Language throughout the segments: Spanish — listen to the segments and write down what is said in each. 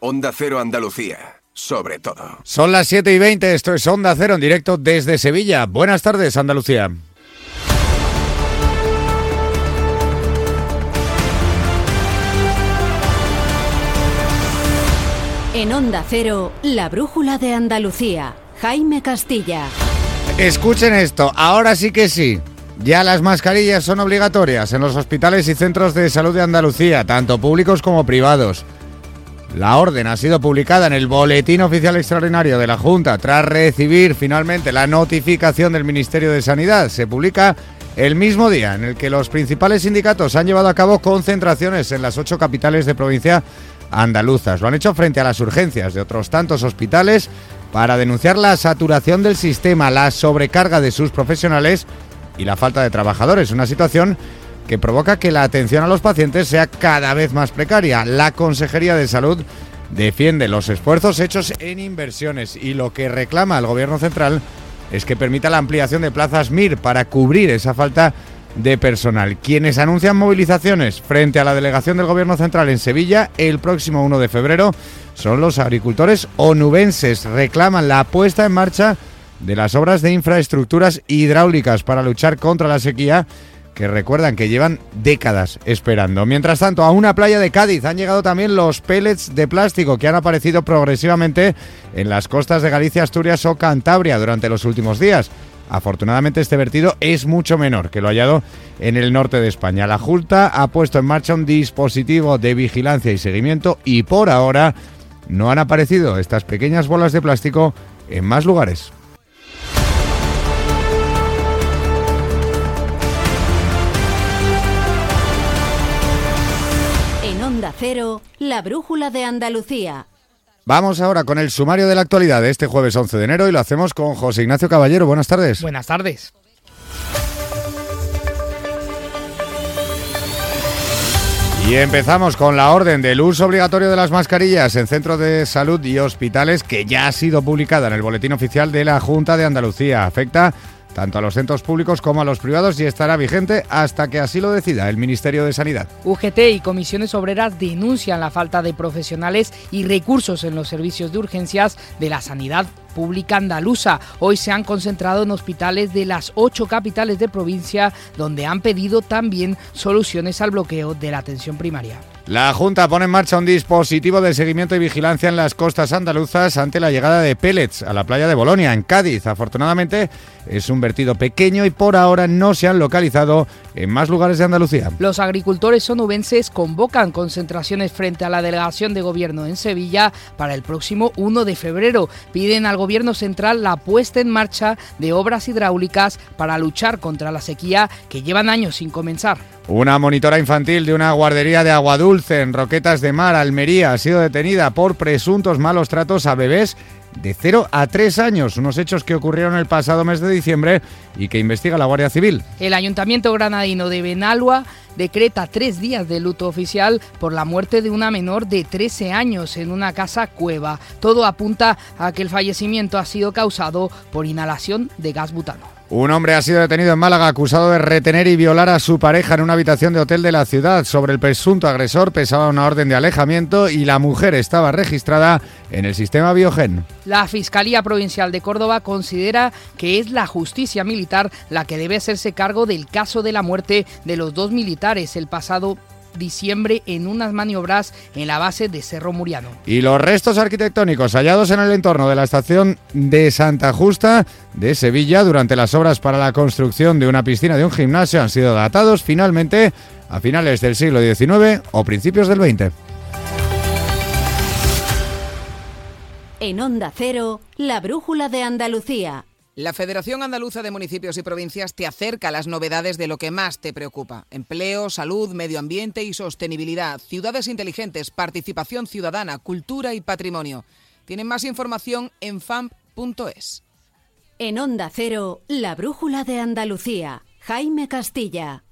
Onda Cero Andalucía, sobre todo. Son las 7 y 20, esto es Onda Cero en directo desde Sevilla. Buenas tardes, Andalucía. En Onda Cero, la brújula de Andalucía. Jaime Castilla. Escuchen esto, ahora sí que sí. Ya las mascarillas son obligatorias en los hospitales y centros de salud de Andalucía, tanto públicos como privados. La orden ha sido publicada en el Boletín Oficial Extraordinario de la Junta tras recibir finalmente la notificación del Ministerio de Sanidad. Se publica el mismo día en el que los principales sindicatos han llevado a cabo concentraciones en las ocho capitales de provincia andaluzas. Lo han hecho frente a las urgencias de otros tantos hospitales para denunciar la saturación del sistema, la sobrecarga de sus profesionales y la falta de trabajadores. Una situación que provoca que la atención a los pacientes sea cada vez más precaria. La Consejería de Salud defiende los esfuerzos hechos en inversiones y lo que reclama el Gobierno Central es que permita la ampliación de plazas MIR para cubrir esa falta de personal. Quienes anuncian movilizaciones frente a la delegación del Gobierno Central en Sevilla el próximo 1 de febrero son los agricultores onubenses. Reclaman la puesta en marcha de las obras de infraestructuras hidráulicas para luchar contra la sequía que recuerdan que llevan décadas esperando. Mientras tanto, a una playa de Cádiz han llegado también los pellets de plástico que han aparecido progresivamente en las costas de Galicia, Asturias o Cantabria durante los últimos días. Afortunadamente este vertido es mucho menor que lo hallado en el norte de España. La Junta ha puesto en marcha un dispositivo de vigilancia y seguimiento y por ahora no han aparecido estas pequeñas bolas de plástico en más lugares. Cero, la brújula de Andalucía. Vamos ahora con el sumario de la actualidad de este jueves 11 de enero y lo hacemos con José Ignacio Caballero. Buenas tardes. Buenas tardes. Y empezamos con la orden del uso obligatorio de las mascarillas en centros de salud y hospitales que ya ha sido publicada en el Boletín Oficial de la Junta de Andalucía. Afecta tanto a los centros públicos como a los privados y estará vigente hasta que así lo decida el Ministerio de Sanidad. UGT y comisiones obreras denuncian la falta de profesionales y recursos en los servicios de urgencias de la sanidad pública andaluza. Hoy se han concentrado en hospitales de las ocho capitales de provincia donde han pedido también soluciones al bloqueo de la atención primaria. La Junta pone en marcha un dispositivo de seguimiento y vigilancia en las costas andaluzas ante la llegada de pellets a la playa de Bolonia, en Cádiz. Afortunadamente, es un vertido pequeño y por ahora no se han localizado en más lugares de Andalucía. Los agricultores sonubenses convocan concentraciones frente a la delegación de gobierno en Sevilla para el próximo 1 de febrero. Piden al gobierno central la puesta en marcha de obras hidráulicas para luchar contra la sequía que llevan años sin comenzar. Una monitora infantil de una guardería de agua dulce en Roquetas de Mar, Almería, ha sido detenida por presuntos malos tratos a bebés de 0 a 3 años, unos hechos que ocurrieron el pasado mes de diciembre y que investiga la Guardia Civil. El Ayuntamiento Granadino de Benalua decreta tres días de luto oficial por la muerte de una menor de 13 años en una casa cueva. Todo apunta a que el fallecimiento ha sido causado por inhalación de gas butano. Un hombre ha sido detenido en Málaga acusado de retener y violar a su pareja en una habitación de hotel de la ciudad. Sobre el presunto agresor pesaba una orden de alejamiento y la mujer estaba registrada en el sistema Biogen. La Fiscalía Provincial de Córdoba considera que es la justicia militar la que debe hacerse cargo del caso de la muerte de los dos militares el pasado diciembre en unas maniobras en la base de Cerro Muriano. Y los restos arquitectónicos hallados en el entorno de la estación de Santa Justa de Sevilla durante las obras para la construcción de una piscina de un gimnasio han sido datados finalmente a finales del siglo XIX o principios del XX. En Onda Cero, la brújula de Andalucía. La Federación Andaluza de Municipios y Provincias te acerca a las novedades de lo que más te preocupa. Empleo, salud, medio ambiente y sostenibilidad, ciudades inteligentes, participación ciudadana, cultura y patrimonio. Tienen más información en famp.es. En Onda Cero, la brújula de Andalucía. Jaime Castilla.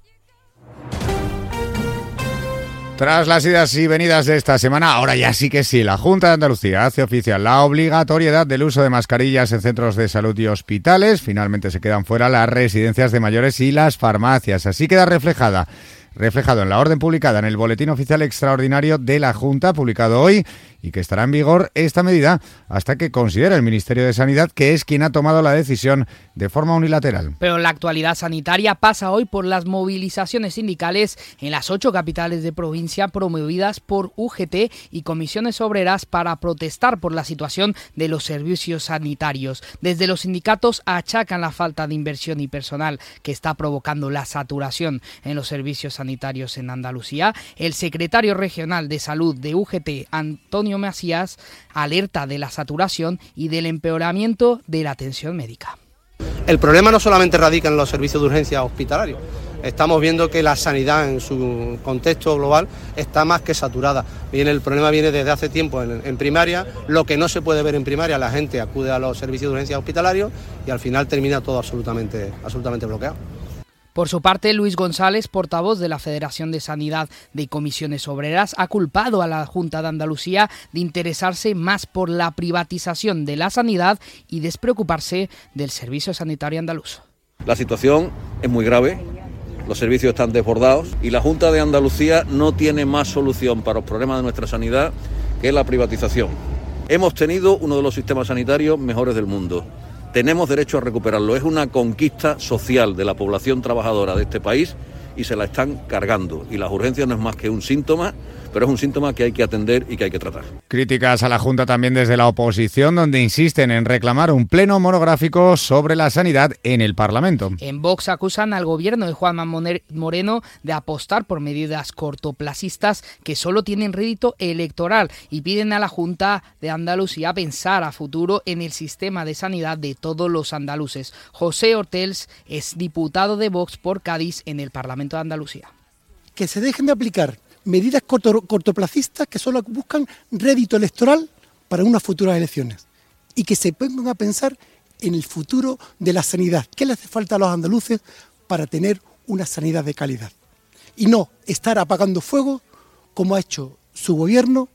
Tras las idas y venidas de esta semana, ahora ya sí que sí, la Junta de Andalucía hace oficial la obligatoriedad del uso de mascarillas en centros de salud y hospitales. Finalmente se quedan fuera las residencias de mayores y las farmacias. Así queda reflejada reflejado en la orden publicada en el Boletín Oficial Extraordinario de la Junta, publicado hoy, y que estará en vigor esta medida hasta que considere el Ministerio de Sanidad que es quien ha tomado la decisión de forma unilateral. Pero la actualidad sanitaria pasa hoy por las movilizaciones sindicales en las ocho capitales de provincia promovidas por UGT y comisiones obreras para protestar por la situación de los servicios sanitarios. Desde los sindicatos achacan la falta de inversión y personal que está provocando la saturación en los servicios sanitarios en Andalucía. El secretario regional de salud de UGT, Antonio Macías, alerta de la saturación y del empeoramiento de la atención médica. El problema no solamente radica en los servicios de urgencia hospitalarios. Estamos viendo que la sanidad en su contexto global está más que saturada. Viene, el problema viene desde hace tiempo en, en primaria. Lo que no se puede ver en primaria, la gente acude a los servicios de urgencia hospitalarios y al final termina todo absolutamente, absolutamente bloqueado. Por su parte, Luis González, portavoz de la Federación de Sanidad de Comisiones Obreras, ha culpado a la Junta de Andalucía de interesarse más por la privatización de la sanidad y despreocuparse del servicio sanitario andaluz. La situación es muy grave, los servicios están desbordados y la Junta de Andalucía no tiene más solución para los problemas de nuestra sanidad que la privatización. Hemos tenido uno de los sistemas sanitarios mejores del mundo tenemos derecho a recuperarlo. Es una conquista social de la población trabajadora de este país y se la están cargando. Y las urgencias no es más que un síntoma pero es un síntoma que hay que atender y que hay que tratar. Críticas a la Junta también desde la oposición, donde insisten en reclamar un pleno monográfico sobre la sanidad en el Parlamento. En Vox acusan al gobierno de Juanma Moreno de apostar por medidas cortoplacistas que solo tienen rédito electoral y piden a la Junta de Andalucía pensar a futuro en el sistema de sanidad de todos los andaluces. José Hortels es diputado de Vox por Cádiz en el Parlamento de Andalucía. Que se dejen de aplicar medidas cortoplacistas que solo buscan rédito electoral para unas futuras elecciones y que se pongan a pensar en el futuro de la sanidad. ¿Qué le hace falta a los andaluces para tener una sanidad de calidad? Y no estar apagando fuego como ha hecho su gobierno,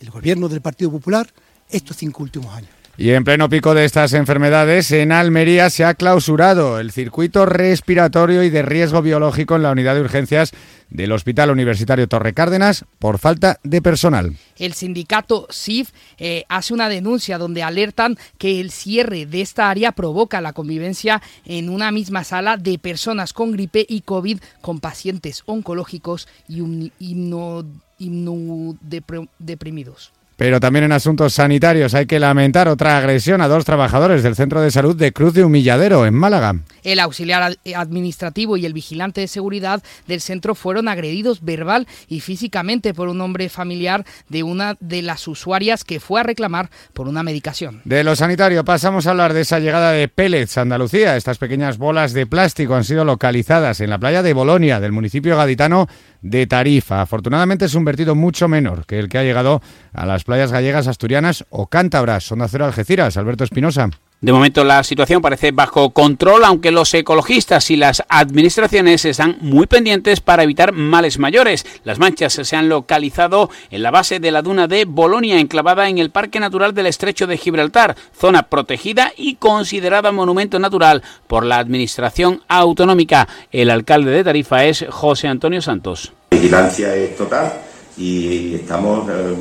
el gobierno del Partido Popular, estos cinco últimos años. Y en pleno pico de estas enfermedades, en Almería se ha clausurado el circuito respiratorio y de riesgo biológico en la unidad de urgencias del Hospital Universitario Torre Cárdenas por falta de personal. El sindicato SIF eh, hace una denuncia donde alertan que el cierre de esta área provoca la convivencia en una misma sala de personas con gripe y COVID con pacientes oncológicos y inmunodeprimidos. Pero también en asuntos sanitarios hay que lamentar otra agresión a dos trabajadores del Centro de Salud de Cruz de Humilladero, en Málaga. El auxiliar administrativo y el vigilante de seguridad del centro fueron agredidos verbal y físicamente por un hombre familiar de una de las usuarias que fue a reclamar por una medicación. De lo sanitario pasamos a hablar de esa llegada de pellets a Andalucía. Estas pequeñas bolas de plástico han sido localizadas en la playa de Bolonia, del municipio gaditano de Tarifa. Afortunadamente es un vertido mucho menor que el que ha llegado a las playas gallegas, asturianas o cántabras. Son de Cero Algeciras, Alberto Espinosa. De momento la situación parece bajo control, aunque los ecologistas y las administraciones están muy pendientes para evitar males mayores. Las manchas se han localizado en la base de la duna de Bolonia, enclavada en el Parque Natural del Estrecho de Gibraltar, zona protegida y considerada monumento natural por la Administración Autonómica. El alcalde de Tarifa es José Antonio Santos. La vigilancia es total y estamos... Eh,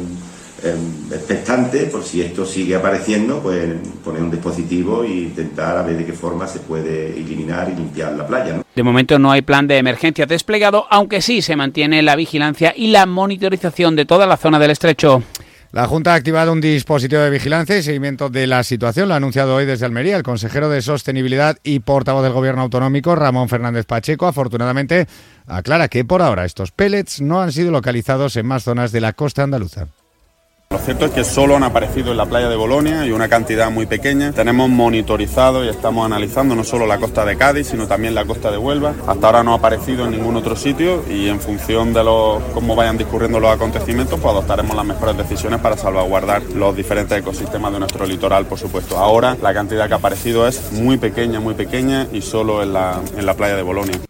expectante por si esto sigue apareciendo, pues poner un dispositivo e intentar a ver de qué forma se puede eliminar y limpiar la playa. De momento no hay plan de emergencia desplegado, aunque sí se mantiene la vigilancia y la monitorización de toda la zona del estrecho. La Junta ha activado un dispositivo de vigilancia y seguimiento de la situación. Lo ha anunciado hoy desde Almería el consejero de Sostenibilidad y portavoz del Gobierno autonómico, Ramón Fernández Pacheco. Afortunadamente, aclara que por ahora estos pellets no han sido localizados en más zonas de la costa andaluza. Lo cierto es que solo han aparecido en la playa de Bolonia y una cantidad muy pequeña. Tenemos monitorizado y estamos analizando no solo la costa de Cádiz, sino también la costa de Huelva. Hasta ahora no ha aparecido en ningún otro sitio y en función de cómo vayan discurriendo los acontecimientos, pues adoptaremos las mejores decisiones para salvaguardar los diferentes ecosistemas de nuestro litoral, por supuesto. Ahora la cantidad que ha aparecido es muy pequeña, muy pequeña y solo en la playa de Bolonia.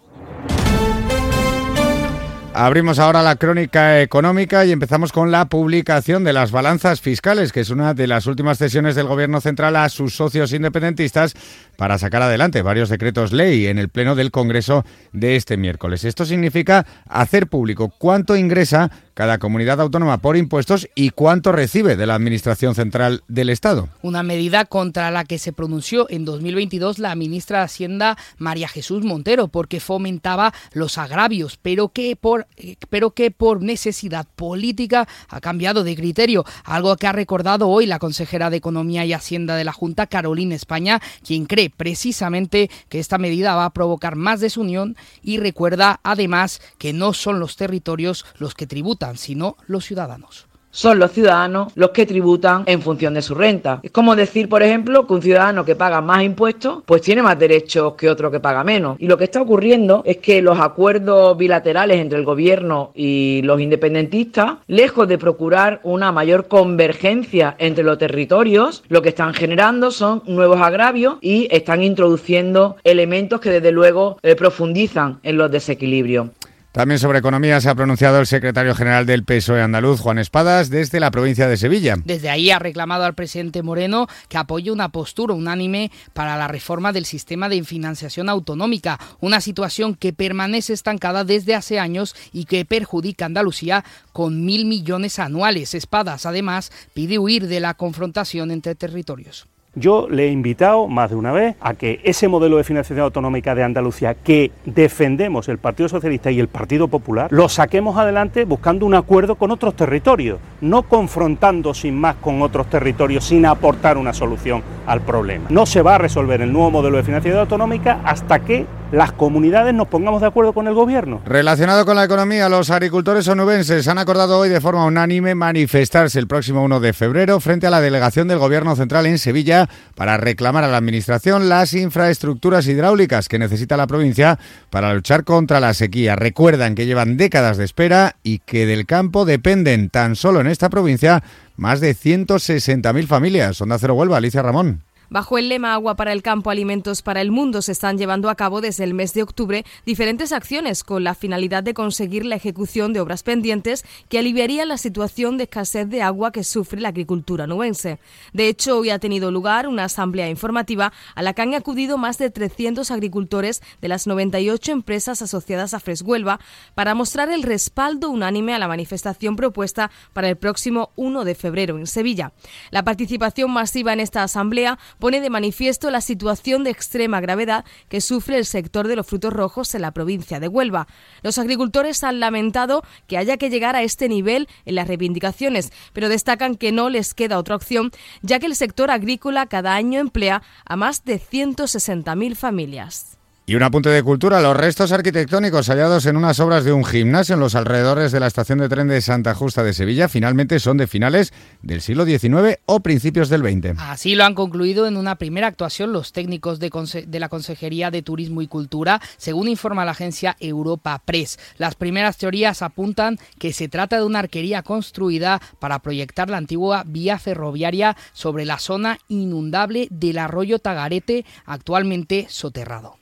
Abrimos ahora la crónica económica y empezamos con la publicación de las balanzas fiscales, que es una de las últimas cesiones del Gobierno central a sus socios independentistas para sacar adelante varios decretos ley en el Pleno del Congreso de este miércoles. Esto significa hacer público cuánto ingresa cada comunidad autónoma por impuestos y cuánto recibe de la Administración Central del Estado. Una medida contra la que se pronunció en 2022 la ministra de Hacienda María Jesús Montero porque fomentaba los agravios, pero que por, pero que por necesidad política ha cambiado de criterio, algo que ha recordado hoy la consejera de Economía y Hacienda de la Junta, Carolina España, quien cree precisamente que esta medida va a provocar más desunión y recuerda además que no son los territorios los que sino los ciudadanos son los ciudadanos los que tributan en función de su renta. Es como decir, por ejemplo, que un ciudadano que paga más impuestos, pues tiene más derechos que otro que paga menos. Y lo que está ocurriendo es que los acuerdos bilaterales entre el gobierno y los independentistas, lejos de procurar una mayor convergencia entre los territorios, lo que están generando son nuevos agravios y están introduciendo elementos que desde luego eh, profundizan en los desequilibrios. También sobre economía se ha pronunciado el secretario general del PSOE andaluz, Juan Espadas, desde la provincia de Sevilla. Desde ahí ha reclamado al presidente Moreno que apoye una postura unánime para la reforma del sistema de financiación autonómica, una situación que permanece estancada desde hace años y que perjudica a Andalucía con mil millones anuales. Espadas, además, pide huir de la confrontación entre territorios. Yo le he invitado más de una vez a que ese modelo de financiación autonómica de Andalucía que defendemos el Partido Socialista y el Partido Popular, lo saquemos adelante buscando un acuerdo con otros territorios, no confrontando sin más con otros territorios sin aportar una solución al problema. No se va a resolver el nuevo modelo de financiación autonómica hasta que las comunidades nos pongamos de acuerdo con el gobierno. Relacionado con la economía, los agricultores onubenses han acordado hoy de forma unánime manifestarse el próximo 1 de febrero frente a la delegación del Gobierno Central en Sevilla para reclamar a la Administración las infraestructuras hidráulicas que necesita la provincia para luchar contra la sequía. Recuerdan que llevan décadas de espera y que del campo dependen tan solo en esta provincia más de 160.000 familias. Onda Cero Huelva, Alicia Ramón. Bajo el lema Agua para el campo, alimentos para el mundo se están llevando a cabo desde el mes de octubre diferentes acciones con la finalidad de conseguir la ejecución de obras pendientes que aliviarían la situación de escasez de agua que sufre la agricultura nubense. De hecho, hoy ha tenido lugar una asamblea informativa a la que han acudido más de 300 agricultores de las 98 empresas asociadas a Freshuelva para mostrar el respaldo unánime a la manifestación propuesta para el próximo 1 de febrero en Sevilla. La participación masiva en esta asamblea pone de manifiesto la situación de extrema gravedad que sufre el sector de los frutos rojos en la provincia de Huelva. Los agricultores han lamentado que haya que llegar a este nivel en las reivindicaciones, pero destacan que no les queda otra opción, ya que el sector agrícola cada año emplea a más de 160.000 familias. Y un apunte de cultura, los restos arquitectónicos hallados en unas obras de un gimnasio en los alrededores de la estación de tren de Santa Justa de Sevilla finalmente son de finales del siglo XIX o principios del XX. Así lo han concluido en una primera actuación los técnicos de, de la Consejería de Turismo y Cultura, según informa la agencia Europa Press. Las primeras teorías apuntan que se trata de una arquería construida para proyectar la antigua vía ferroviaria sobre la zona inundable del arroyo Tagarete, actualmente soterrado.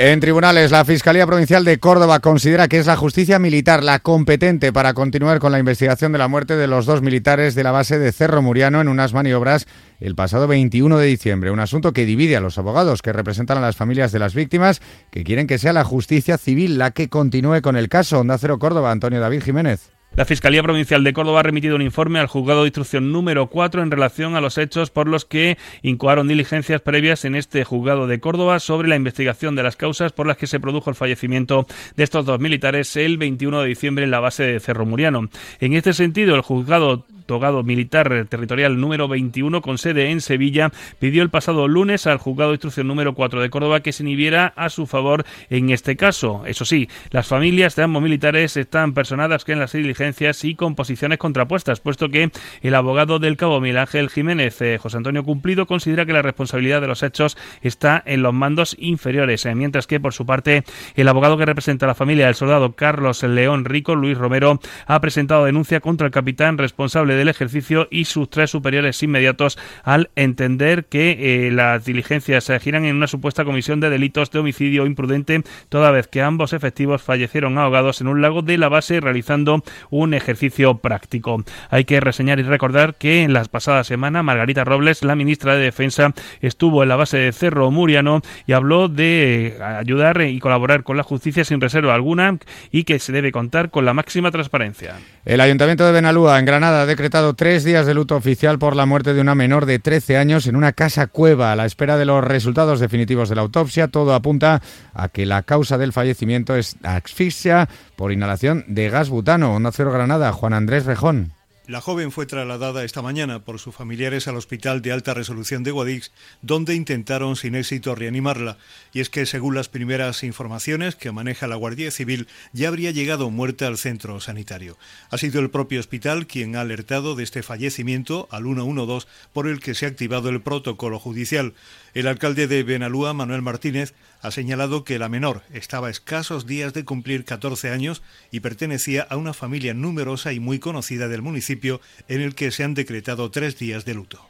En tribunales, la Fiscalía Provincial de Córdoba considera que es la justicia militar la competente para continuar con la investigación de la muerte de los dos militares de la base de Cerro Muriano en unas maniobras el pasado 21 de diciembre. Un asunto que divide a los abogados que representan a las familias de las víctimas, que quieren que sea la justicia civil la que continúe con el caso. Onda Cero Córdoba, Antonio David Jiménez. La Fiscalía Provincial de Córdoba ha remitido un informe al juzgado de instrucción número 4 en relación a los hechos por los que incoaron diligencias previas en este juzgado de Córdoba sobre la investigación de las causas por las que se produjo el fallecimiento de estos dos militares el 21 de diciembre en la base de Cerro Muriano. En este sentido, el juzgado togado militar territorial número 21 con sede en Sevilla pidió el pasado lunes al juzgado de instrucción número 4 de Córdoba que se inhibiera a su favor en este caso. Eso sí, las familias de ambos militares están personadas que en las diligencias y con posiciones contrapuestas, puesto que el abogado del cabo Miguel Ángel Jiménez, eh, José Antonio Cumplido, considera que la responsabilidad de los hechos está en los mandos inferiores, eh, mientras que por su parte el abogado que representa a la familia del soldado Carlos León Rico, Luis Romero, ha presentado denuncia contra el capitán responsable del ejercicio y sus tres superiores inmediatos al entender que eh, las diligencias se giran en una supuesta comisión de delitos de homicidio imprudente, toda vez que ambos efectivos fallecieron ahogados en un lago de la base realizando un ejercicio práctico. Hay que reseñar y recordar que en la pasada semana Margarita Robles, la ministra de Defensa, estuvo en la base de Cerro Muriano y habló de ayudar y colaborar con la justicia sin reserva alguna y que se debe contar con la máxima transparencia. El Ayuntamiento de Benalúa, en Granada, ha decretado tres días de luto oficial por la muerte de una menor de 13 años en una casa cueva. A la espera de los resultados definitivos de la autopsia, todo apunta a que la causa del fallecimiento es asfixia por inhalación de gas butano. Onda Cero Granada, Juan Andrés Rejón. La joven fue trasladada esta mañana por sus familiares al Hospital de Alta Resolución de Guadix, donde intentaron sin éxito reanimarla. Y es que, según las primeras informaciones que maneja la Guardia Civil, ya habría llegado muerta al centro sanitario. Ha sido el propio hospital quien ha alertado de este fallecimiento al 112 por el que se ha activado el protocolo judicial. El alcalde de Benalúa, Manuel Martínez, ha señalado que la menor estaba a escasos días de cumplir 14 años y pertenecía a una familia numerosa y muy conocida del municipio en el que se han decretado tres días de luto.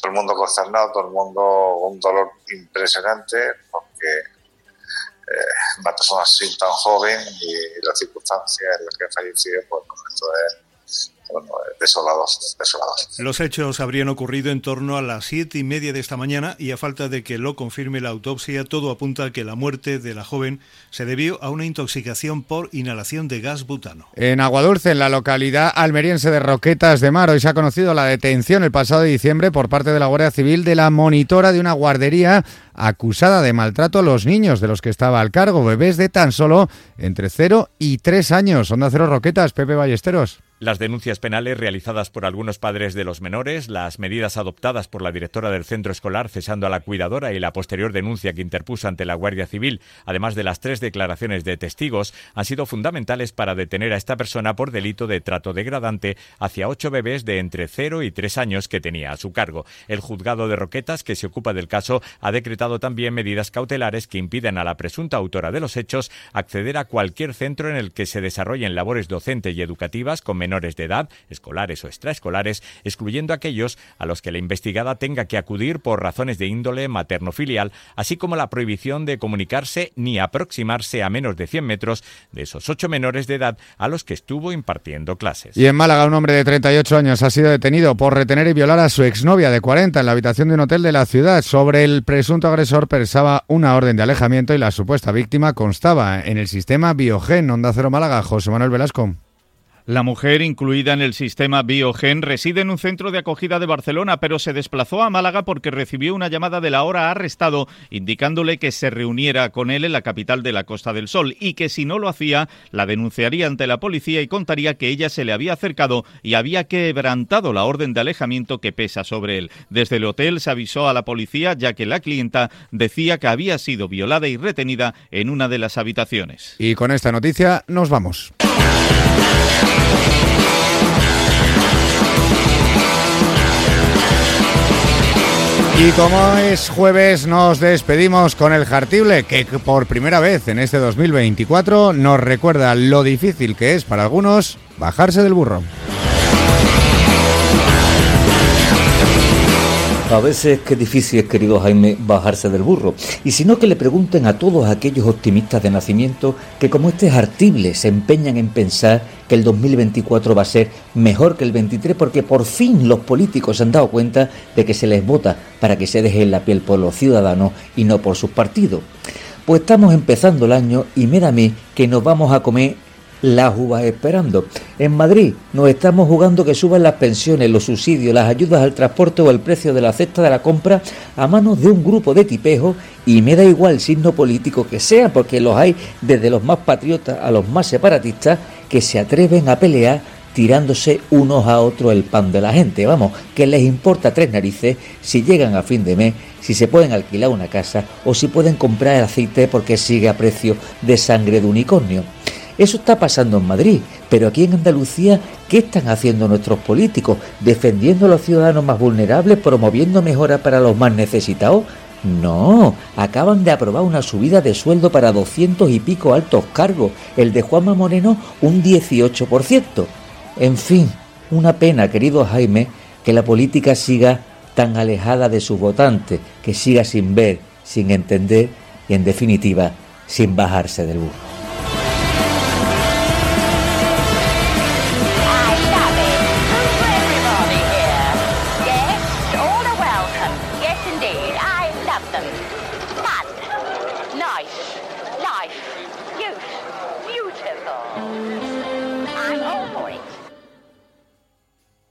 Todo el mundo consternado, todo el mundo un dolor impresionante porque eh, una persona así tan joven y las circunstancias en las que ha fallecido, pues esto es desolados, desolados. Los hechos habrían ocurrido en torno a las siete y media de esta mañana y a falta de que lo confirme la autopsia, todo apunta a que la muerte de la joven se debió a una intoxicación por inhalación de gas butano. En Aguadulce, en la localidad almeriense de Roquetas de Mar, hoy se ha conocido la detención el pasado diciembre por parte de la Guardia Civil de la monitora de una guardería acusada de maltrato a los niños de los que estaba al cargo, bebés de tan solo entre 0 y 3 años. Onda Cero Roquetas, Pepe Ballesteros. Las denuncias penales realizadas por algunos padres de los menores, las medidas adoptadas por la directora del centro escolar cesando a la cuidadora y la posterior denuncia que interpuso ante la Guardia Civil, además de las tres declaraciones de testigos, han sido fundamentales para detener a esta persona por delito de trato degradante hacia ocho bebés de entre 0 y 3 años que tenía a su cargo. El juzgado de Roquetas, que se ocupa del caso, ha decretado también medidas cautelares que impiden a la presunta autora de los hechos acceder a cualquier centro en el que se desarrollen labores docentes y educativas con menores de edad, escolares o extraescolares, excluyendo aquellos a los que la investigada tenga que acudir por razones de índole materno-filial, así como la prohibición de comunicarse ni aproximarse a menos de 100 metros de esos ocho menores de edad a los que estuvo impartiendo clases. Y en Málaga, un hombre de 38 años ha sido detenido por retener y violar a su exnovia de 40 en la habitación de un hotel de la ciudad. Sobre el presunto agresor pensaba una orden de alejamiento y la supuesta víctima constaba en el sistema Biogen Onda Cero Málaga. José Manuel Velasco. La mujer, incluida en el sistema Biogen, reside en un centro de acogida de Barcelona, pero se desplazó a Málaga porque recibió una llamada de la hora arrestado indicándole que se reuniera con él en la capital de la Costa del Sol y que si no lo hacía, la denunciaría ante la policía y contaría que ella se le había acercado y había quebrantado la orden de alejamiento que pesa sobre él. Desde el hotel se avisó a la policía ya que la clienta decía que había sido violada y retenida en una de las habitaciones. Y con esta noticia nos vamos. Y como es jueves, nos despedimos con el Jartible, que por primera vez en este 2024 nos recuerda lo difícil que es para algunos bajarse del burro. A veces qué difícil es, querido Jaime, bajarse del burro. Y si no, que le pregunten a todos aquellos optimistas de nacimiento que como este es artible se empeñan en pensar que el 2024 va a ser mejor que el 23 porque por fin los políticos se han dado cuenta de que se les vota para que se dejen la piel por los ciudadanos y no por sus partidos. Pues estamos empezando el año y me da a mí que nos vamos a comer las uvas esperando. En Madrid nos estamos jugando que suban las pensiones, los subsidios, las ayudas al transporte o el precio de la cesta de la compra a manos de un grupo de tipejos y me da igual el signo político que sea, porque los hay desde los más patriotas a los más separatistas que se atreven a pelear tirándose unos a otros el pan de la gente. Vamos, que les importa tres narices si llegan a fin de mes, si se pueden alquilar una casa o si pueden comprar el aceite porque sigue a precio de sangre de unicornio. Eso está pasando en Madrid, pero aquí en Andalucía, ¿qué están haciendo nuestros políticos? ¿Defendiendo a los ciudadanos más vulnerables, promoviendo mejoras para los más necesitados? No, acaban de aprobar una subida de sueldo para 200 y pico altos cargos, el de Juanma Moreno un 18%. En fin, Una pena, querido Jaime, que la política siga tan alejada de sus votantes, que siga sin ver, sin entender y en definitiva sin bajarse del burro.